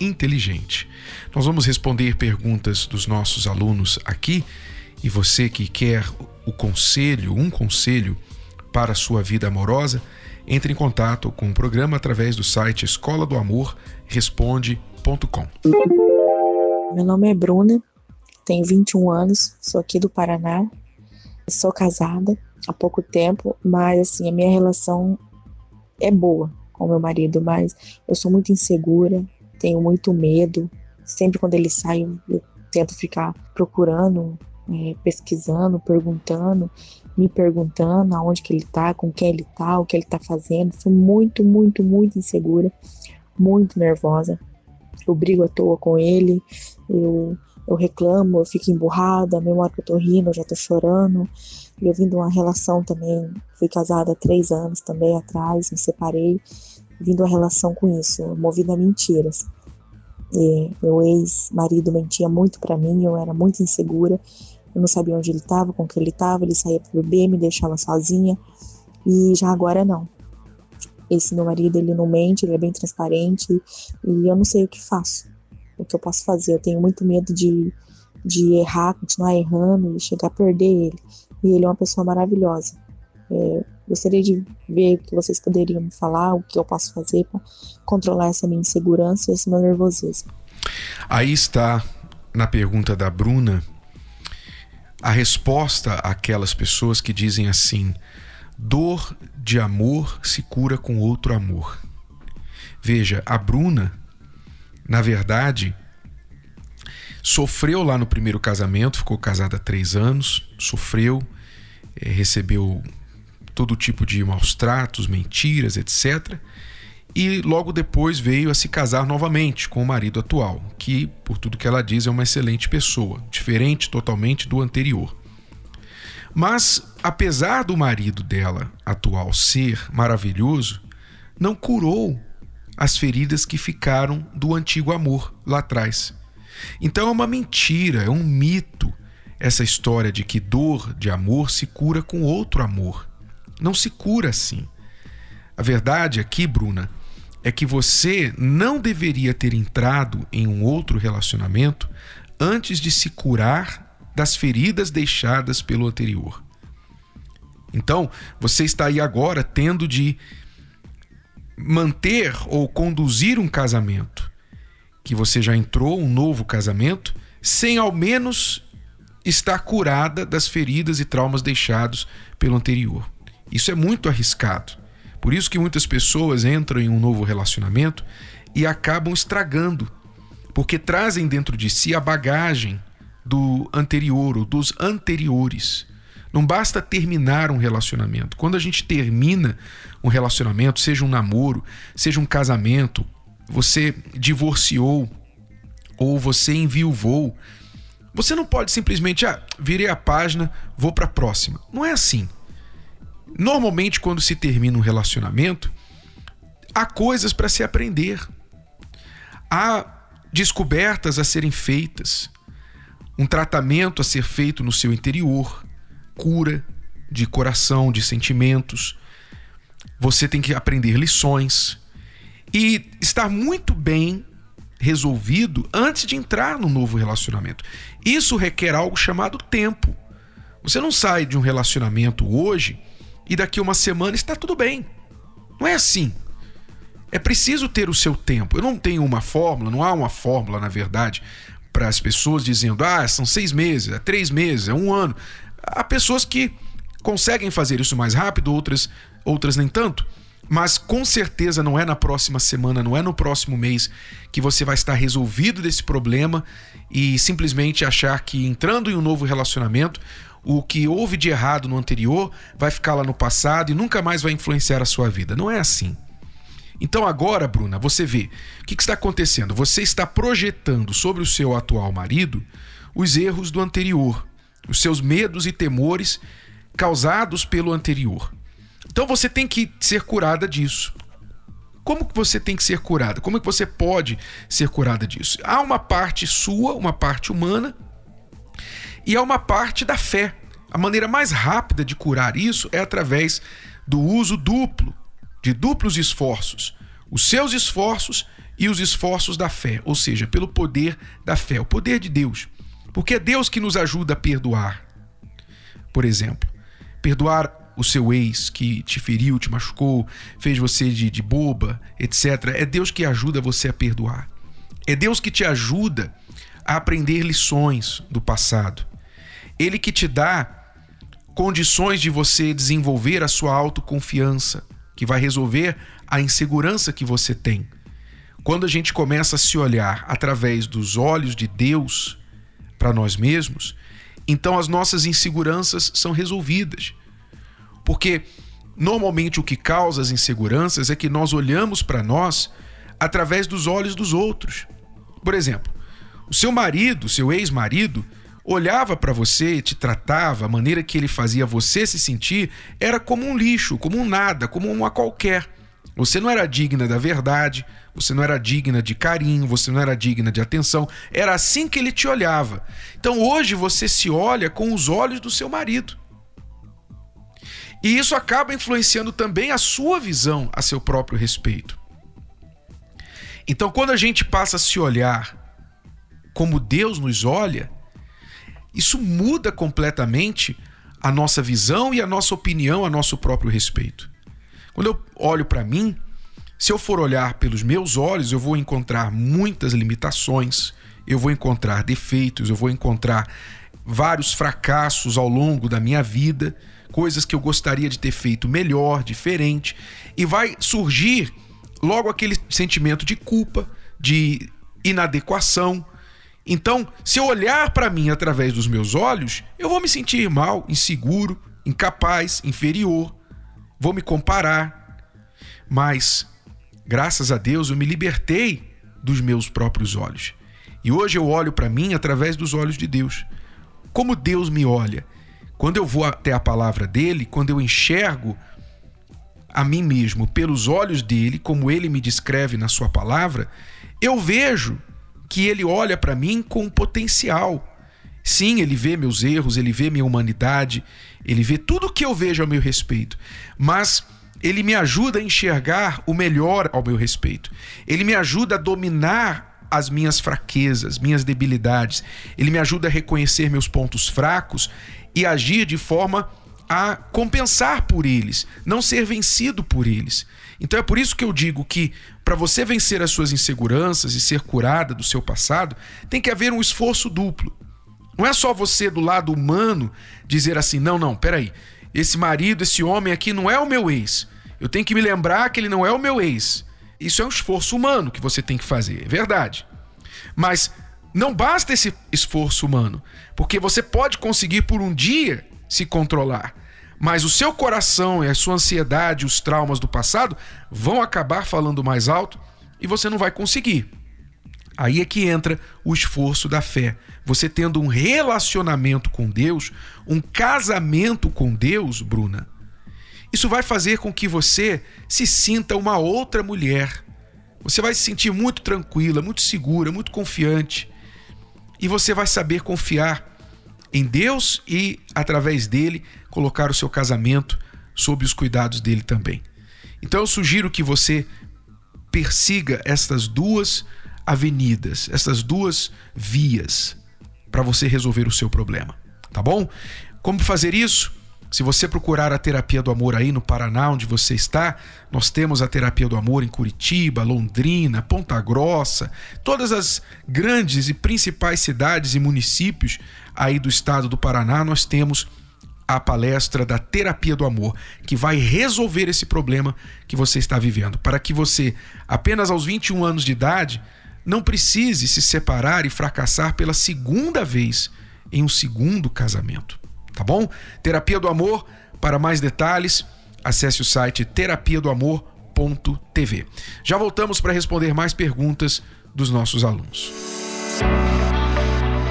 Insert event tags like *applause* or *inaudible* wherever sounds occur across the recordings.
inteligente. Nós vamos responder perguntas dos nossos alunos aqui e você que quer o conselho, um conselho para a sua vida amorosa, entre em contato com o programa através do site escola do amor responde.com. Meu nome é Bruna, tenho 21 anos, sou aqui do Paraná, sou casada há pouco tempo, mas assim, a minha relação é boa com meu marido, mas eu sou muito insegura, tenho muito medo. Sempre quando ele sai, eu, tento ficar procurando, é, pesquisando, perguntando, me perguntando aonde que ele tá, com quem ele tá, o que ele tá fazendo. Sou muito, muito, muito insegura, muito nervosa. Eu brigo à toa com ele, eu, eu reclamo, eu fico emburrada, mesmo hora que eu tô rindo, eu já tô chorando. Eu vim de uma relação também, fui casada há três anos também atrás, me separei vindo a relação com isso, movida a mentiras. E meu ex-marido mentia muito para mim, eu era muito insegura, eu não sabia onde ele estava, com que ele estava, ele saía para beber, me deixava sozinha, e já agora não. Esse meu marido, ele não mente, ele é bem transparente, e eu não sei o que faço, o que eu posso fazer. Eu tenho muito medo de, de errar, continuar errando e chegar a perder ele. E ele é uma pessoa maravilhosa. É, Gostaria de ver o que vocês poderiam me falar, o que eu posso fazer para controlar essa minha insegurança e esse meu nervosismo. Aí está, na pergunta da Bruna, a resposta àquelas pessoas que dizem assim: dor de amor se cura com outro amor. Veja, a Bruna, na verdade, sofreu lá no primeiro casamento, ficou casada há três anos, sofreu, eh, recebeu todo tipo de maus tratos, mentiras, etc. E logo depois veio a se casar novamente com o marido atual, que, por tudo que ela diz, é uma excelente pessoa, diferente totalmente do anterior. Mas, apesar do marido dela atual ser maravilhoso, não curou as feridas que ficaram do antigo amor lá atrás. Então é uma mentira, é um mito essa história de que dor de amor se cura com outro amor. Não se cura assim. A verdade aqui, Bruna, é que você não deveria ter entrado em um outro relacionamento antes de se curar das feridas deixadas pelo anterior. Então, você está aí agora tendo de manter ou conduzir um casamento que você já entrou, um novo casamento, sem ao menos estar curada das feridas e traumas deixados pelo anterior. Isso é muito arriscado. Por isso que muitas pessoas entram em um novo relacionamento e acabam estragando, porque trazem dentro de si a bagagem do anterior ou dos anteriores. Não basta terminar um relacionamento. Quando a gente termina um relacionamento, seja um namoro, seja um casamento, você divorciou ou você enviuvou, você não pode simplesmente, ah, virei a página, vou para a próxima. Não é assim. Normalmente, quando se termina um relacionamento, há coisas para se aprender, há descobertas a serem feitas, um tratamento a ser feito no seu interior, cura de coração, de sentimentos. Você tem que aprender lições e estar muito bem resolvido antes de entrar no novo relacionamento. Isso requer algo chamado tempo. Você não sai de um relacionamento hoje e daqui uma semana está tudo bem. Não é assim. É preciso ter o seu tempo. Eu não tenho uma fórmula, não há uma fórmula, na verdade, para as pessoas dizendo, ah, são seis meses, é três meses, é um ano. Há pessoas que conseguem fazer isso mais rápido, outras, outras nem tanto. Mas com certeza não é na próxima semana, não é no próximo mês que você vai estar resolvido desse problema e simplesmente achar que entrando em um novo relacionamento o que houve de errado no anterior vai ficar lá no passado e nunca mais vai influenciar a sua vida. Não é assim. Então agora, Bruna, você vê o que, que está acontecendo. Você está projetando sobre o seu atual marido os erros do anterior. os seus medos e temores causados pelo anterior. Então você tem que ser curada disso. Como que você tem que ser curada? Como é que você pode ser curada disso? Há uma parte sua, uma parte humana, e há uma parte da fé. A maneira mais rápida de curar isso é através do uso duplo, de duplos esforços. Os seus esforços e os esforços da fé, ou seja, pelo poder da fé, o poder de Deus. Porque é Deus que nos ajuda a perdoar. Por exemplo, perdoar o seu ex que te feriu, te machucou, fez você de, de boba, etc. É Deus que ajuda você a perdoar. É Deus que te ajuda a aprender lições do passado. Ele que te dá condições de você desenvolver a sua autoconfiança, que vai resolver a insegurança que você tem. Quando a gente começa a se olhar através dos olhos de Deus para nós mesmos, então as nossas inseguranças são resolvidas. Porque normalmente o que causa as inseguranças é que nós olhamos para nós através dos olhos dos outros. Por exemplo, o seu marido, seu ex-marido, olhava para você, te tratava, a maneira que ele fazia você se sentir era como um lixo, como um nada, como uma qualquer. Você não era digna da verdade, você não era digna de carinho, você não era digna de atenção. Era assim que ele te olhava. Então hoje você se olha com os olhos do seu marido. E isso acaba influenciando também a sua visão a seu próprio respeito. Então, quando a gente passa a se olhar como Deus nos olha, isso muda completamente a nossa visão e a nossa opinião a nosso próprio respeito. Quando eu olho para mim, se eu for olhar pelos meus olhos, eu vou encontrar muitas limitações, eu vou encontrar defeitos, eu vou encontrar vários fracassos ao longo da minha vida coisas que eu gostaria de ter feito melhor, diferente, e vai surgir logo aquele sentimento de culpa, de inadequação. Então, se eu olhar para mim através dos meus olhos, eu vou me sentir mal, inseguro, incapaz, inferior, vou me comparar. Mas, graças a Deus, eu me libertei dos meus próprios olhos. E hoje eu olho para mim através dos olhos de Deus. Como Deus me olha? Quando eu vou até a palavra dele, quando eu enxergo a mim mesmo pelos olhos dele, como ele me descreve na sua palavra, eu vejo que ele olha para mim com potencial. Sim, ele vê meus erros, ele vê minha humanidade, ele vê tudo que eu vejo ao meu respeito, mas ele me ajuda a enxergar o melhor ao meu respeito. Ele me ajuda a dominar as minhas fraquezas, minhas debilidades. Ele me ajuda a reconhecer meus pontos fracos e agir de forma a compensar por eles, não ser vencido por eles. Então é por isso que eu digo que para você vencer as suas inseguranças e ser curada do seu passado, tem que haver um esforço duplo. Não é só você do lado humano dizer assim: "Não, não, peraí. Esse marido, esse homem aqui não é o meu ex. Eu tenho que me lembrar que ele não é o meu ex." Isso é um esforço humano que você tem que fazer, é verdade. Mas não basta esse esforço humano, porque você pode conseguir por um dia se controlar, mas o seu coração e a sua ansiedade, os traumas do passado vão acabar falando mais alto e você não vai conseguir. Aí é que entra o esforço da fé. Você tendo um relacionamento com Deus, um casamento com Deus, Bruna, isso vai fazer com que você se sinta uma outra mulher. Você vai se sentir muito tranquila, muito segura, muito confiante e você vai saber confiar em Deus e, através dele, colocar o seu casamento sob os cuidados dele também. Então eu sugiro que você persiga estas duas avenidas, essas duas vias para você resolver o seu problema, tá bom? Como fazer isso? Se você procurar a terapia do amor aí no Paraná, onde você está, nós temos a terapia do amor em Curitiba, Londrina, Ponta Grossa, todas as grandes e principais cidades e municípios aí do estado do Paraná, nós temos a palestra da terapia do amor, que vai resolver esse problema que você está vivendo, para que você, apenas aos 21 anos de idade, não precise se separar e fracassar pela segunda vez em um segundo casamento tá bom? Terapia do Amor, para mais detalhes, acesse o site terapia do amor.tv. Já voltamos para responder mais perguntas dos nossos alunos.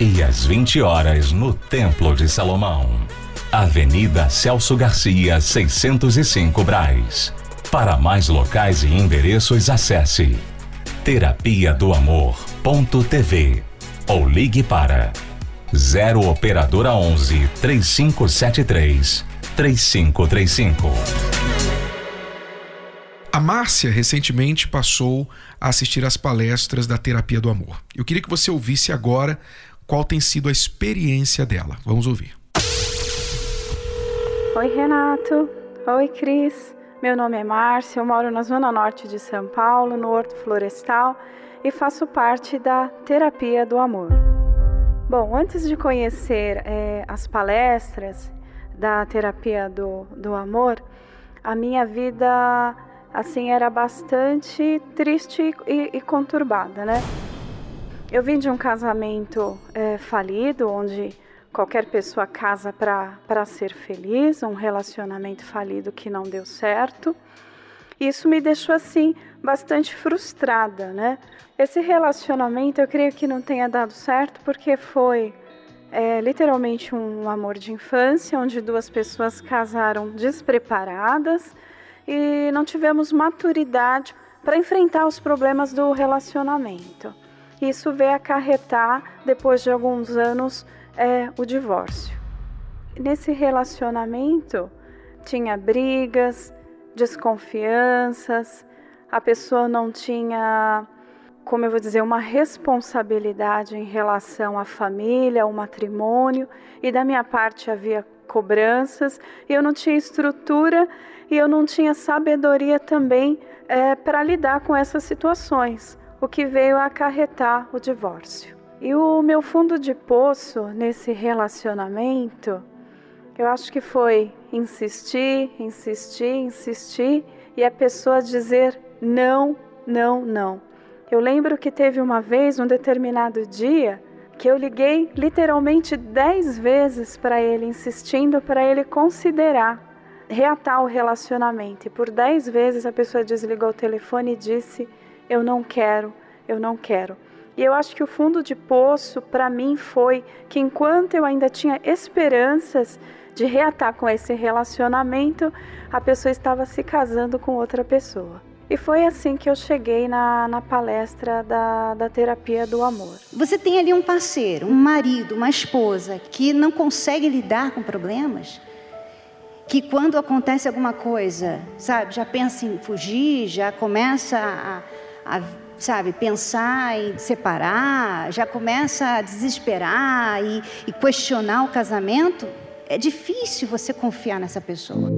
e às 20 horas no Templo de Salomão. Avenida Celso Garcia, 605 Braz. Para mais locais e endereços, acesse terapia do amor.tv ou ligue para 0 operadora 11 3573 3535. A Márcia recentemente passou a assistir às palestras da Terapia do Amor. Eu queria que você ouvisse agora qual tem sido a experiência dela. Vamos ouvir. Oi, Renato. Oi, Cris. Meu nome é Márcia, eu moro na zona norte de São Paulo, no Horto Florestal, e faço parte da Terapia do Amor. Bom, antes de conhecer é, as palestras da Terapia do, do Amor, a minha vida assim era bastante triste e, e conturbada, né? Eu vim de um casamento é, falido, onde qualquer pessoa casa para ser feliz, um relacionamento falido que não deu certo. Isso me deixou assim bastante frustrada, né? Esse relacionamento eu creio que não tenha dado certo porque foi é, literalmente um amor de infância, onde duas pessoas casaram despreparadas e não tivemos maturidade para enfrentar os problemas do relacionamento. Isso veio acarretar, depois de alguns anos, é, o divórcio. Nesse relacionamento tinha brigas, desconfianças, a pessoa não tinha, como eu vou dizer, uma responsabilidade em relação à família, ao matrimônio, e da minha parte havia cobranças, eu não tinha estrutura e eu não tinha sabedoria também é, para lidar com essas situações o que veio a acarretar o divórcio. E o meu fundo de poço nesse relacionamento, eu acho que foi insistir, insistir, insistir e a pessoa dizer não, não, não. Eu lembro que teve uma vez, um determinado dia, que eu liguei literalmente dez vezes para ele, insistindo para ele considerar reatar o relacionamento. E por dez vezes a pessoa desligou o telefone e disse eu não quero, eu não quero. E eu acho que o fundo de poço para mim foi que enquanto eu ainda tinha esperanças de reatar com esse relacionamento, a pessoa estava se casando com outra pessoa. E foi assim que eu cheguei na, na palestra da, da terapia do amor. Você tem ali um parceiro, um marido, uma esposa que não consegue lidar com problemas, que quando acontece alguma coisa, sabe, já pensa em fugir, já começa a sabe, pensar em separar, já começa a desesperar e, e questionar o casamento, é difícil você confiar nessa pessoa.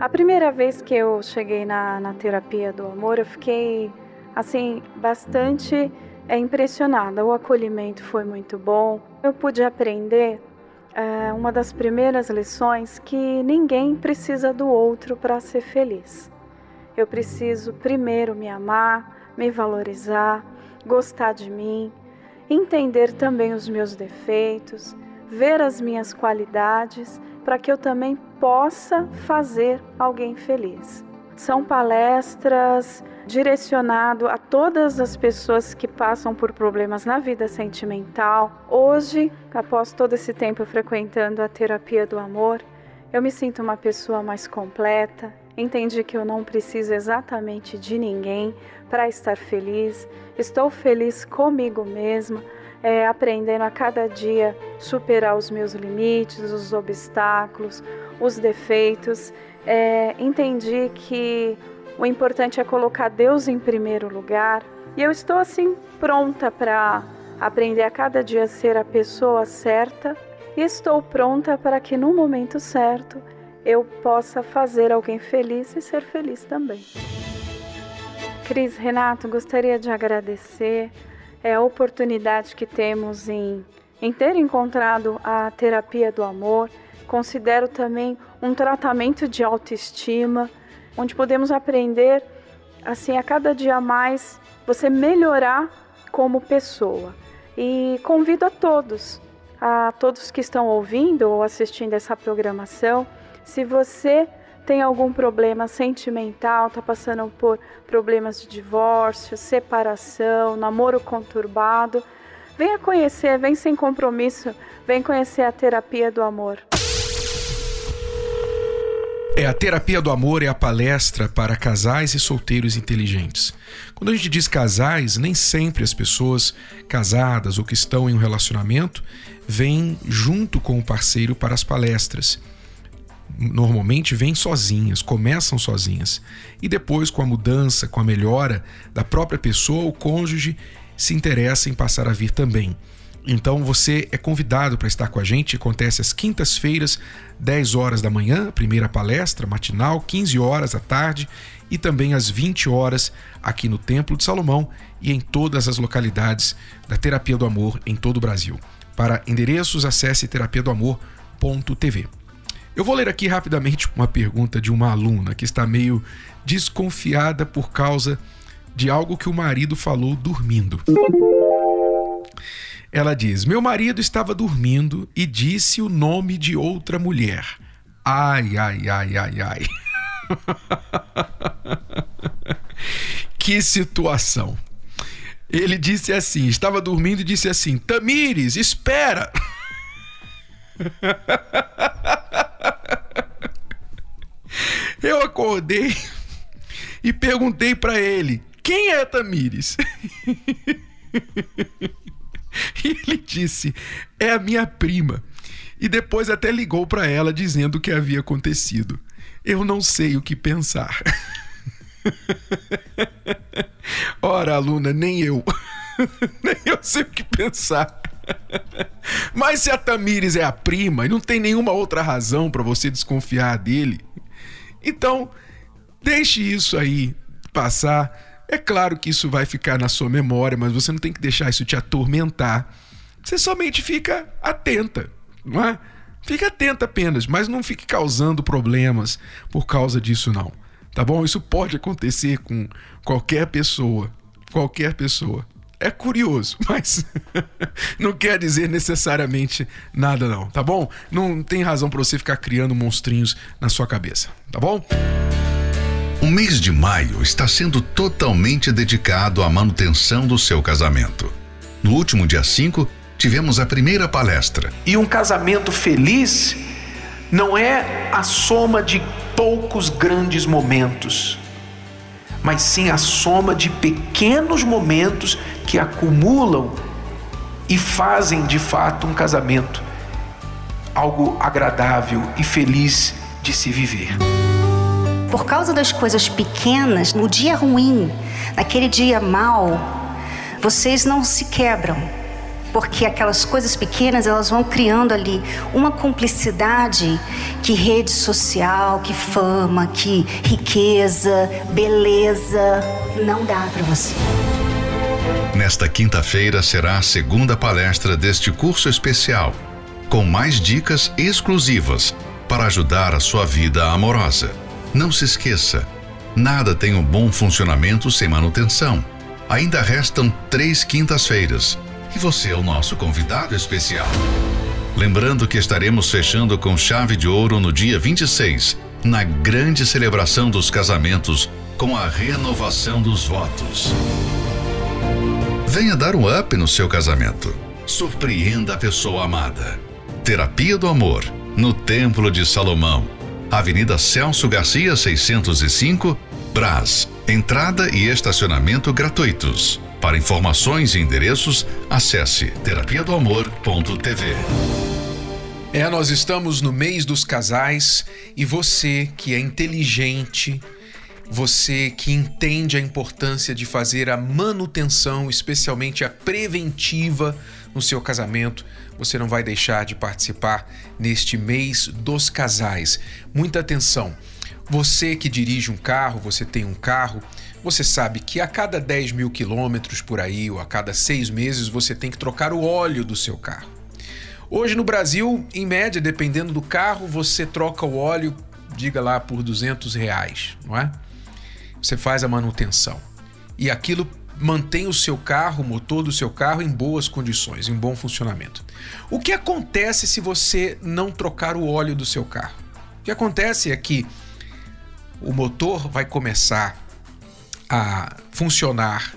A primeira vez que eu cheguei na, na terapia do amor, eu fiquei assim bastante é, impressionada. O acolhimento foi muito bom. Eu pude aprender é, uma das primeiras lições que ninguém precisa do outro para ser feliz. Eu preciso primeiro me amar, me valorizar, gostar de mim, entender também os meus defeitos, ver as minhas qualidades, para que eu também possa fazer alguém feliz. São palestras direcionado a todas as pessoas que passam por problemas na vida sentimental. Hoje, após todo esse tempo frequentando a terapia do amor, eu me sinto uma pessoa mais completa, Entendi que eu não preciso exatamente de ninguém para estar feliz. Estou feliz comigo mesma. é, aprendendo a cada dia superar os meus limites, os obstáculos, os defeitos. É, entendi que o importante é colocar Deus em primeiro lugar e eu estou assim pronta para aprender a cada dia a ser a pessoa certa e estou pronta para que no momento certo eu possa fazer alguém feliz e ser feliz também. Cris Renato, gostaria de agradecer é a oportunidade que temos em, em ter encontrado a terapia do amor. Considero também um tratamento de autoestima, onde podemos aprender assim a cada dia mais você melhorar como pessoa. E convido a todos, a todos que estão ouvindo ou assistindo essa programação, se você tem algum problema sentimental, está passando por problemas de divórcio, separação, namoro conturbado, venha conhecer, vem sem compromisso, vem conhecer a terapia do amor. É a terapia do amor é a palestra para casais e solteiros inteligentes. Quando a gente diz casais, nem sempre as pessoas casadas ou que estão em um relacionamento vêm junto com o parceiro para as palestras. Normalmente vêm sozinhas, começam sozinhas. E depois, com a mudança, com a melhora da própria pessoa, o cônjuge se interessa em passar a vir também. Então você é convidado para estar com a gente. Acontece às quintas-feiras, 10 horas da manhã, primeira palestra matinal, 15 horas à tarde e também às 20 horas aqui no Templo de Salomão e em todas as localidades da Terapia do Amor em todo o Brasil. Para endereços, acesse terapiadoamor.tv. Eu vou ler aqui rapidamente uma pergunta de uma aluna que está meio desconfiada por causa de algo que o marido falou dormindo. Ela diz: Meu marido estava dormindo e disse o nome de outra mulher. Ai, ai, ai, ai, ai. *laughs* que situação. Ele disse assim: estava dormindo e disse assim: Tamires, espera. *laughs* Acordei *laughs* e perguntei para ele: Quem é Tamires? *laughs* E ele disse: É a minha prima. E depois até ligou para ela dizendo o que havia acontecido. Eu não sei o que pensar. *laughs* Ora, aluna, nem eu. nem eu sei o que pensar. Mas se a Tamires é a prima e não tem nenhuma outra razão para você desconfiar dele, então deixe isso aí passar é claro que isso vai ficar na sua memória, mas você não tem que deixar isso te atormentar. Você somente fica atenta, não é? Fique atenta apenas, mas não fique causando problemas por causa disso não. Tá bom? Isso pode acontecer com qualquer pessoa, qualquer pessoa. É curioso, *laughs* mas não quer dizer necessariamente nada não, tá bom? Não tem razão para você ficar criando monstrinhos na sua cabeça, tá bom? O mês de maio está sendo totalmente dedicado à manutenção do seu casamento. No último dia 5, tivemos a primeira palestra. E um casamento feliz não é a soma de poucos grandes momentos, mas sim a soma de pequenos momentos que acumulam e fazem de fato um casamento algo agradável e feliz de se viver por causa das coisas pequenas, no dia ruim, naquele dia mal, vocês não se quebram. Porque aquelas coisas pequenas elas vão criando ali uma cumplicidade que rede social, que fama, que riqueza, beleza não dá para você. Nesta quinta-feira será a segunda palestra deste curso especial, com mais dicas exclusivas para ajudar a sua vida amorosa. Não se esqueça, nada tem um bom funcionamento sem manutenção. Ainda restam três quintas-feiras e você é o nosso convidado especial. Lembrando que estaremos fechando com chave de ouro no dia 26, na grande celebração dos casamentos, com a renovação dos votos. Venha dar um up no seu casamento. Surpreenda a pessoa amada. Terapia do Amor, no Templo de Salomão Avenida Celso Garcia 605, Brás. Entrada e estacionamento gratuitos. Para informações e endereços, acesse terapia do amor.tv. É, nós estamos no mês dos casais e você que é inteligente, você que entende a importância de fazer a manutenção, especialmente a preventiva no seu casamento, você não vai deixar de participar neste mês dos casais. Muita atenção. Você que dirige um carro, você tem um carro, você sabe que a cada 10 mil quilômetros por aí, ou a cada seis meses, você tem que trocar o óleo do seu carro. Hoje no Brasil, em média, dependendo do carro, você troca o óleo, diga lá, por 200 reais, não é? Você faz a manutenção. E aquilo mantém o seu carro, o motor do seu carro em boas condições, em bom funcionamento. O que acontece se você não trocar o óleo do seu carro? O que acontece é que o motor vai começar a funcionar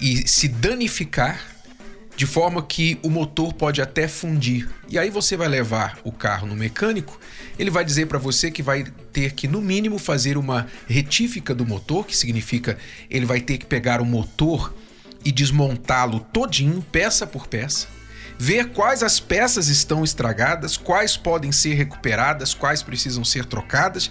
e se danificar de forma que o motor pode até fundir. E aí você vai levar o carro no mecânico, ele vai dizer para você que vai ter que no mínimo fazer uma retífica do motor, que significa ele vai ter que pegar o motor e desmontá-lo todinho, peça por peça, ver quais as peças estão estragadas, quais podem ser recuperadas, quais precisam ser trocadas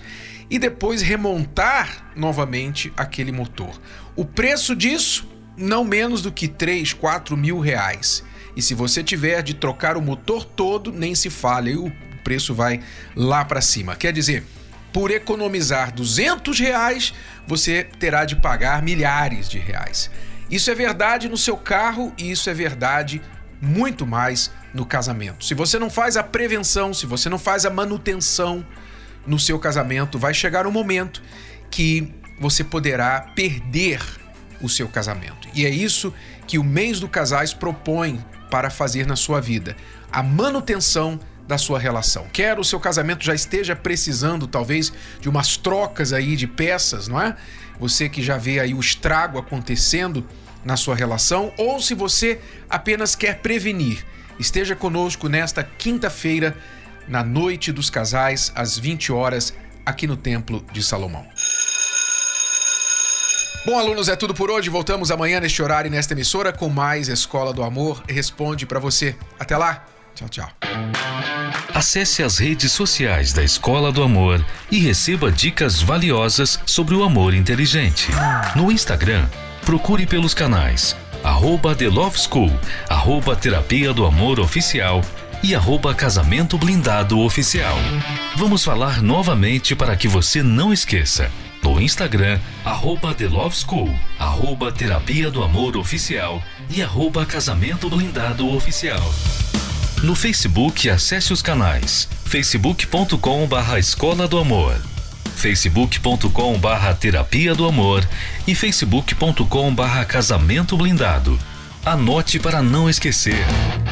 e depois remontar novamente aquele motor. O preço disso não menos do que 3, 4 mil reais. E se você tiver de trocar o motor todo, nem se fale, o preço vai lá para cima. Quer dizer, por economizar 200 reais, você terá de pagar milhares de reais. Isso é verdade no seu carro e isso é verdade muito mais no casamento. Se você não faz a prevenção, se você não faz a manutenção no seu casamento, vai chegar um momento que você poderá perder o seu casamento. E é isso que o mês do casais propõe para fazer na sua vida: a manutenção da sua relação. Quer o seu casamento já esteja precisando talvez de umas trocas aí de peças, não é? Você que já vê aí o estrago acontecendo na sua relação, ou se você apenas quer prevenir, esteja conosco nesta quinta-feira, na noite dos casais, às 20 horas, aqui no Templo de Salomão. Bom, alunos, é tudo por hoje. Voltamos amanhã neste horário e nesta emissora com mais Escola do Amor Responde para você. Até lá. Tchau, tchau. Acesse as redes sociais da Escola do Amor e receba dicas valiosas sobre o amor inteligente. No Instagram, procure pelos canais arroba The Love School, arroba Terapia do Amor Oficial e arroba Casamento Blindado Oficial. Vamos falar novamente para que você não esqueça no Instagram, arroba The Love School, arroba Terapia do Amor Oficial e arroba Casamento Blindado Oficial. No Facebook, acesse os canais facebook.com barra Escola do Amor, facebook.com barra Terapia do Amor e facebook.com barra Casamento Blindado. Anote para não esquecer.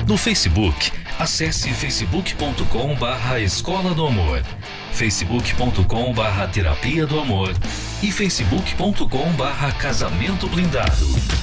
No Facebook, acesse facebook.com barra Escola do Amor facebook.com barra terapia do amor e facebook.com barra casamento blindado.